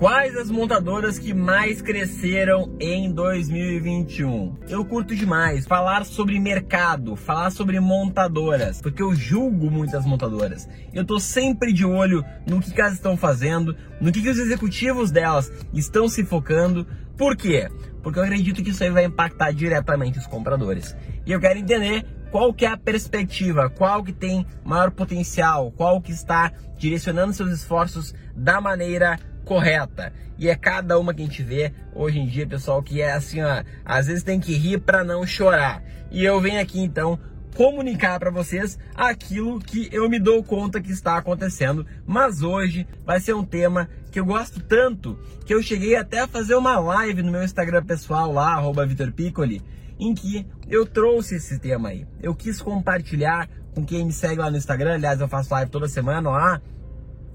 Quais as montadoras que mais cresceram em 2021? Eu curto demais falar sobre mercado, falar sobre montadoras, porque eu julgo muitas montadoras. Eu tô sempre de olho no que elas estão fazendo, no que, que os executivos delas estão se focando. Por quê? Porque eu acredito que isso aí vai impactar diretamente os compradores. E eu quero entender qual que é a perspectiva, qual que tem maior potencial, qual que está direcionando seus esforços da maneira correta. E é cada uma que a gente vê hoje em dia, pessoal, que é assim, ó, às vezes tem que rir para não chorar. E eu venho aqui então comunicar para vocês aquilo que eu me dou conta que está acontecendo. Mas hoje vai ser um tema que eu gosto tanto que eu cheguei até a fazer uma live no meu Instagram pessoal lá, arroba Vitor Piccoli, em que eu trouxe esse tema aí. Eu quis compartilhar com quem me segue lá no Instagram, aliás, eu faço live toda semana lá.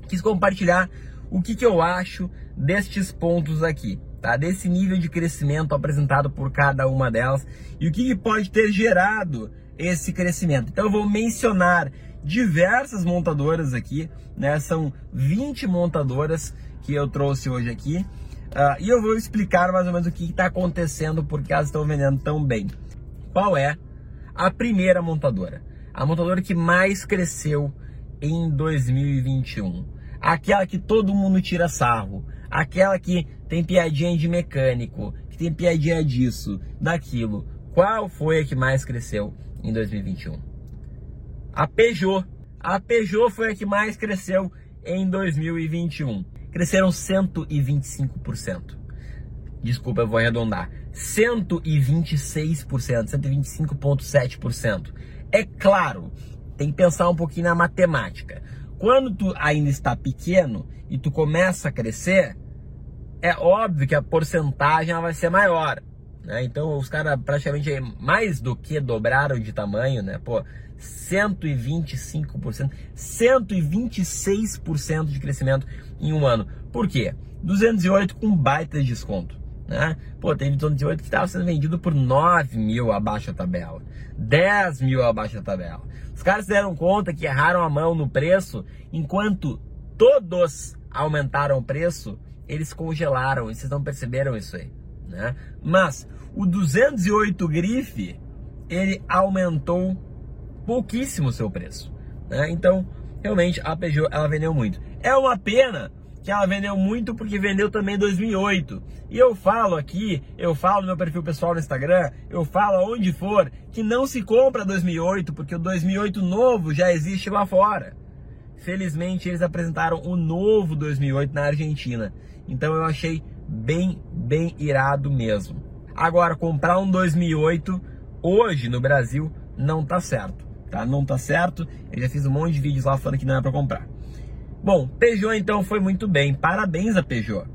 Quis compartilhar o que, que eu acho destes pontos aqui, tá? Desse nível de crescimento apresentado por cada uma delas e o que, que pode ter gerado esse crescimento. Então eu vou mencionar diversas montadoras aqui, né? São 20 montadoras que eu trouxe hoje aqui. Uh, e eu vou explicar mais ou menos o que está acontecendo, porque elas estão vendendo tão bem. Qual é a primeira montadora? A montadora que mais cresceu em 2021 aquela que todo mundo tira sarro, aquela que tem piadinha de mecânico, que tem piadinha disso, daquilo. Qual foi a que mais cresceu em 2021? A Peugeot. A Peugeot foi a que mais cresceu em 2021. Cresceram 125%. Desculpa, eu vou arredondar. 126%, 125,7%. É claro, tem que pensar um pouquinho na matemática. Quando tu ainda está pequeno e tu começa a crescer, é óbvio que a porcentagem vai ser maior. Né? Então os caras praticamente mais do que dobraram de tamanho, né? Pô, 125%, 126% de crescimento em um ano. Por quê? 208 com baita de desconto. Né? Pô, tem 208 que estava sendo vendido por 9 mil abaixo da tabela, 10 mil abaixo da tabela. Os caras se deram conta que erraram a mão no preço, enquanto todos aumentaram o preço, eles congelaram, e vocês não perceberam isso aí, né? Mas o 208 grife, ele aumentou pouquíssimo o seu preço, né? Então, realmente a Peugeot ela vendeu muito. É uma pena que ela vendeu muito porque vendeu também em 2008. E eu falo aqui, eu falo no meu perfil pessoal no Instagram, eu falo aonde for, que não se compra 2008 porque o 2008 novo já existe lá fora. Felizmente eles apresentaram o novo 2008 na Argentina. Então eu achei bem, bem irado mesmo. Agora, comprar um 2008 hoje no Brasil não tá certo, tá? Não tá certo. Eu já fiz um monte de vídeos lá falando que não é para comprar. Bom, Peugeot então foi muito bem. Parabéns a Peugeot.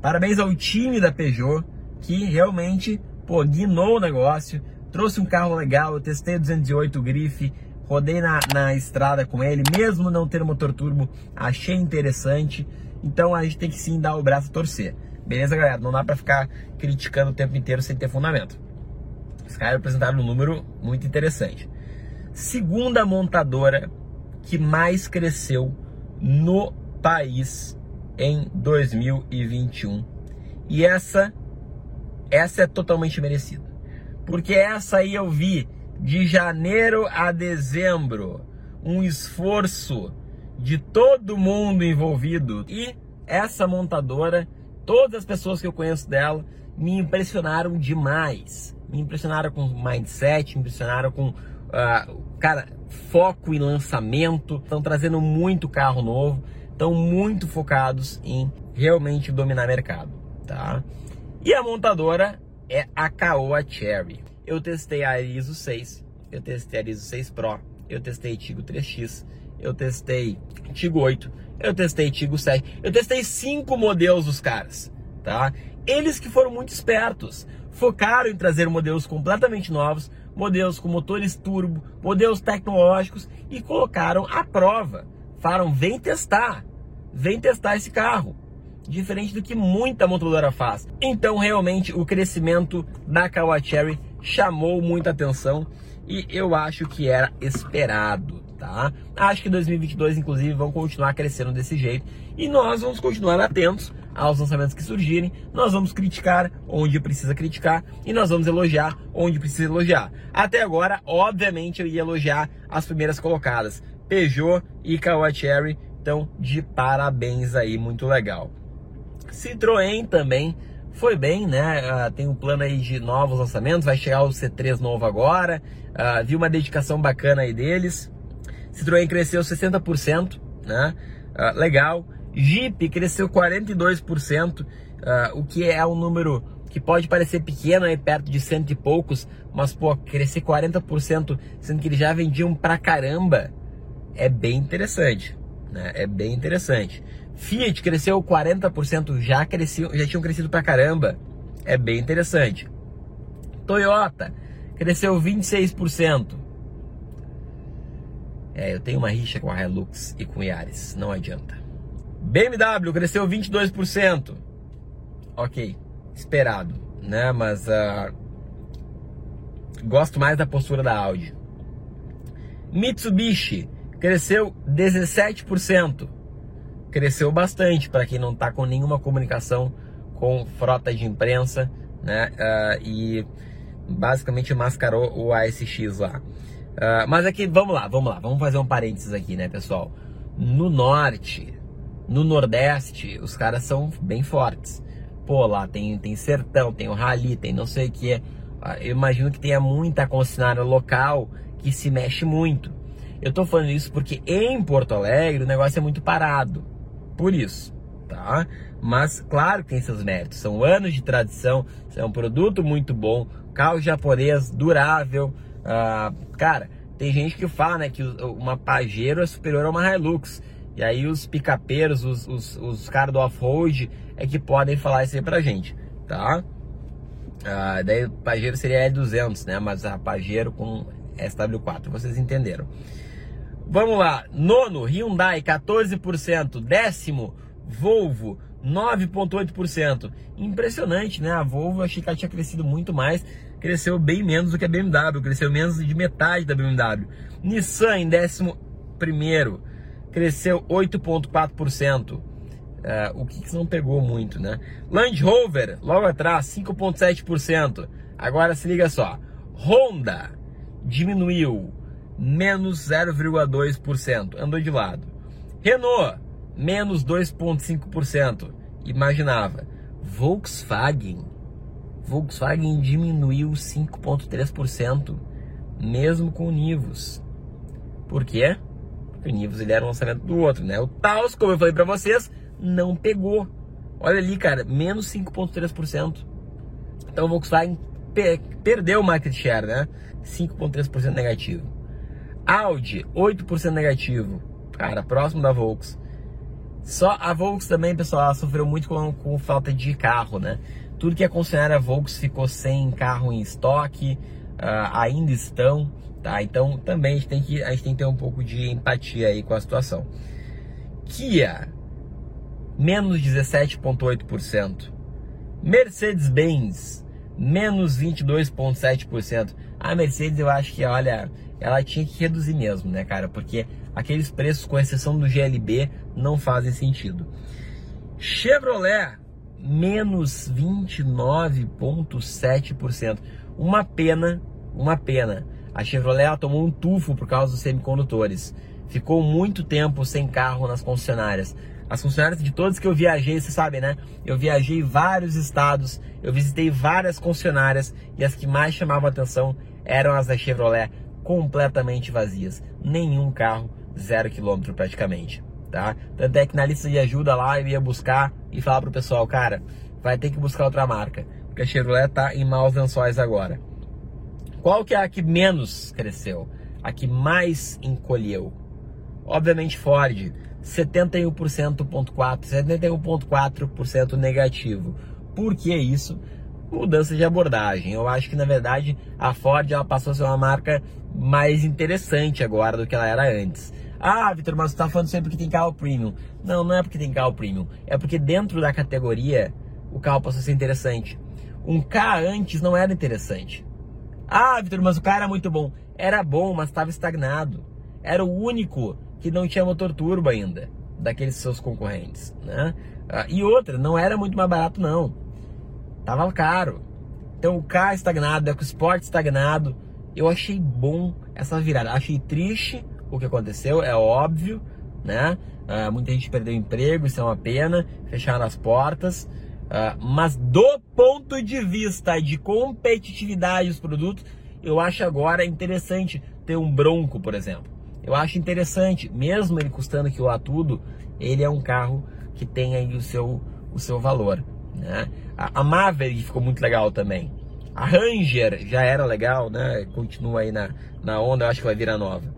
Parabéns ao time da Peugeot que realmente pô, guinou o negócio, trouxe um carro legal. Eu testei o 208 Grife, rodei na, na estrada com ele, mesmo não ter motor turbo, achei interessante. Então a gente tem que sim dar o braço a torcer. Beleza, galera? Não dá pra ficar criticando o tempo inteiro sem ter fundamento. Os caras apresentaram um número muito interessante. Segunda montadora que mais cresceu no país em 2021. E essa essa é totalmente merecida. Porque essa aí eu vi de janeiro a dezembro um esforço de todo mundo envolvido e essa montadora, todas as pessoas que eu conheço dela me impressionaram demais. Me impressionaram com mindset, me impressionaram com cara, foco em lançamento, estão trazendo muito carro novo, estão muito focados em realmente dominar mercado, tá? E a montadora é a Caoa Cherry. Eu testei a Arizo 6, eu testei a Arizo 6 Pro, eu testei Tigo 3X, eu testei Tigo 8, eu testei Tigo 7, eu testei cinco modelos dos caras, tá? Eles que foram muito espertos, focaram em trazer modelos completamente novos, modelos com motores turbo, modelos tecnológicos e colocaram à prova. Falaram, vem testar, vem testar esse carro. Diferente do que muita montadora faz. Então, realmente, o crescimento da Kawachery chamou muita atenção e eu acho que era esperado, tá? Acho que 2022, inclusive, vão continuar crescendo desse jeito e nós vamos continuar atentos aos lançamentos que surgirem. Nós vamos criticar onde precisa criticar e nós vamos elogiar onde precisa elogiar. Até agora, obviamente, eu ia elogiar as primeiras colocadas, Peugeot e Kawachery. Então, de parabéns aí, muito legal. Citroën também foi bem, né? Uh, tem um plano aí de novos lançamentos, vai chegar o C3 novo agora. Uh, vi uma dedicação bacana aí deles. Citroën cresceu 60%, né? Uh, legal. Jeep cresceu 42%, uh, o que é um número que pode parecer pequeno aí perto de cento e poucos, mas pô, crescer 40%, sendo que eles já vendiam pra caramba, é bem interessante, né? É bem interessante. Fiat cresceu 40%, já cresciam, já tinham crescido pra caramba, é bem interessante. Toyota cresceu 26%. É, eu tenho uma rixa com a Hilux e com o Yaris, não adianta. BMW cresceu 22%. Ok, esperado, né? Mas uh, gosto mais da postura da Audi. Mitsubishi cresceu 17%. Cresceu bastante para quem não está com nenhuma comunicação com frota de imprensa, né? Uh, e basicamente mascarou o ASX lá. Uh, mas aqui, vamos lá, vamos lá, vamos fazer um parênteses aqui, né, pessoal? No norte, no Nordeste, os caras são bem fortes. Pô, lá tem, tem sertão, tem o rally, tem não sei o que. Ah, eu imagino que tenha muita concessionária local que se mexe muito. Eu tô falando isso porque em Porto Alegre o negócio é muito parado. Por isso, tá? Mas claro que tem seus méritos. São anos de tradição, é um produto muito bom, carro japonês durável. Ah, cara, tem gente que fala né, que uma Pajero é superior a uma Hilux. E aí os picapeiros, os, os, os caras do off-road é que podem falar isso aí pra gente, tá? Ah, daí o Pajero seria E200, né? Mas a Pajero com SW4, vocês entenderam. Vamos lá, nono, Hyundai 14%, décimo, Volvo 9,8%. Impressionante, né? A Volvo achei que ela tinha crescido muito mais, cresceu bem menos do que a BMW, cresceu menos de metade da BMW. Nissan em décimo primeiro, cresceu 8,4%. É, o que não pegou muito, né? Land Rover, logo atrás, 5,7%. Agora se liga só. Honda diminuiu, menos 0,2%. Andou de lado. Renault, menos 2,5%. Imaginava. Volkswagen. Volkswagen diminuiu 5,3%, mesmo com o Nivus. Por quê? o Nivus ele era um lançamento do outro, né? O Taos, como eu falei para vocês, não pegou. Olha ali, cara, menos 5,3%. Então o Volkswagen pe perdeu o market share, né? 5,3% negativo. Audi, 8% negativo. Cara, próximo da Volks. Só a Volks também, pessoal, sofreu muito com, com falta de carro, né? Tudo que a concessionária Volks ficou sem carro em estoque, uh, ainda estão. Tá? Então também a gente, tem que, a gente tem que ter um pouco de empatia aí com a situação. Kia, menos 17,8%. Mercedes-Benz, menos 22,7%. A Mercedes eu acho que, olha, ela tinha que reduzir mesmo, né, cara? Porque aqueles preços, com exceção do GLB, não fazem sentido. Chevrolet, menos 29,7%. Uma pena, uma pena a Chevrolet tomou um tufo por causa dos semicondutores. Ficou muito tempo sem carro nas concessionárias. As concessionárias de todas que eu viajei, você sabe, né? Eu viajei vários estados, eu visitei várias concessionárias e as que mais chamavam atenção eram as da Chevrolet completamente vazias. Nenhum carro, zero quilômetro praticamente, tá? Tanto é que na lista de ajuda lá eu ia buscar e falar pro pessoal, cara, vai ter que buscar outra marca, porque a Chevrolet tá em maus lençóis agora. Qual que é a que menos cresceu? A que mais encolheu? Obviamente Ford, 71,4%, 71,4% negativo. Por que isso? Mudança de abordagem. Eu acho que na verdade a Ford ela passou a ser uma marca mais interessante agora do que ela era antes. Ah, Vitor, mas você está falando sempre que tem carro premium. Não, não é porque tem carro premium. É porque dentro da categoria o carro passou a ser interessante. Um K antes não era interessante. Ah, Vitor, mas o carro era muito bom. Era bom, mas estava estagnado. Era o único que não tinha motor turbo ainda, daqueles seus concorrentes, né? Ah, e outra, não era muito mais barato não. Tava caro. Então o K estagnado, o Sport estagnado. Eu achei bom essa virada. Achei triste o que aconteceu, é óbvio, né? Uh, muita gente perdeu emprego, isso é uma pena. Fecharam as portas. Uh, mas do ponto de vista de competitividade dos produtos, eu acho agora interessante ter um Bronco, por exemplo. Eu acho interessante, mesmo ele custando aquilo lá tudo, ele é um carro que tem aí o seu, o seu valor. Né? A, a Maverick ficou muito legal também. A Ranger já era legal, né? Continua aí na, na onda, eu acho que vai virar nova.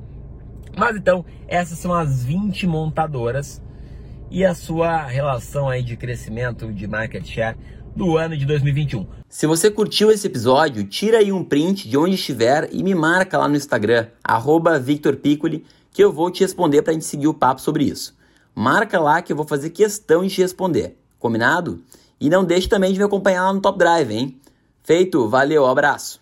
Mas então, essas são as 20 montadoras e a sua relação aí de crescimento de market share do ano de 2021. Se você curtiu esse episódio, tira aí um print de onde estiver e me marca lá no Instagram, @victorpiccoli, que eu vou te responder para a gente seguir o papo sobre isso. Marca lá que eu vou fazer questão de te responder. Combinado? E não deixe também de me acompanhar lá no Top Drive, hein? Feito, valeu, abraço!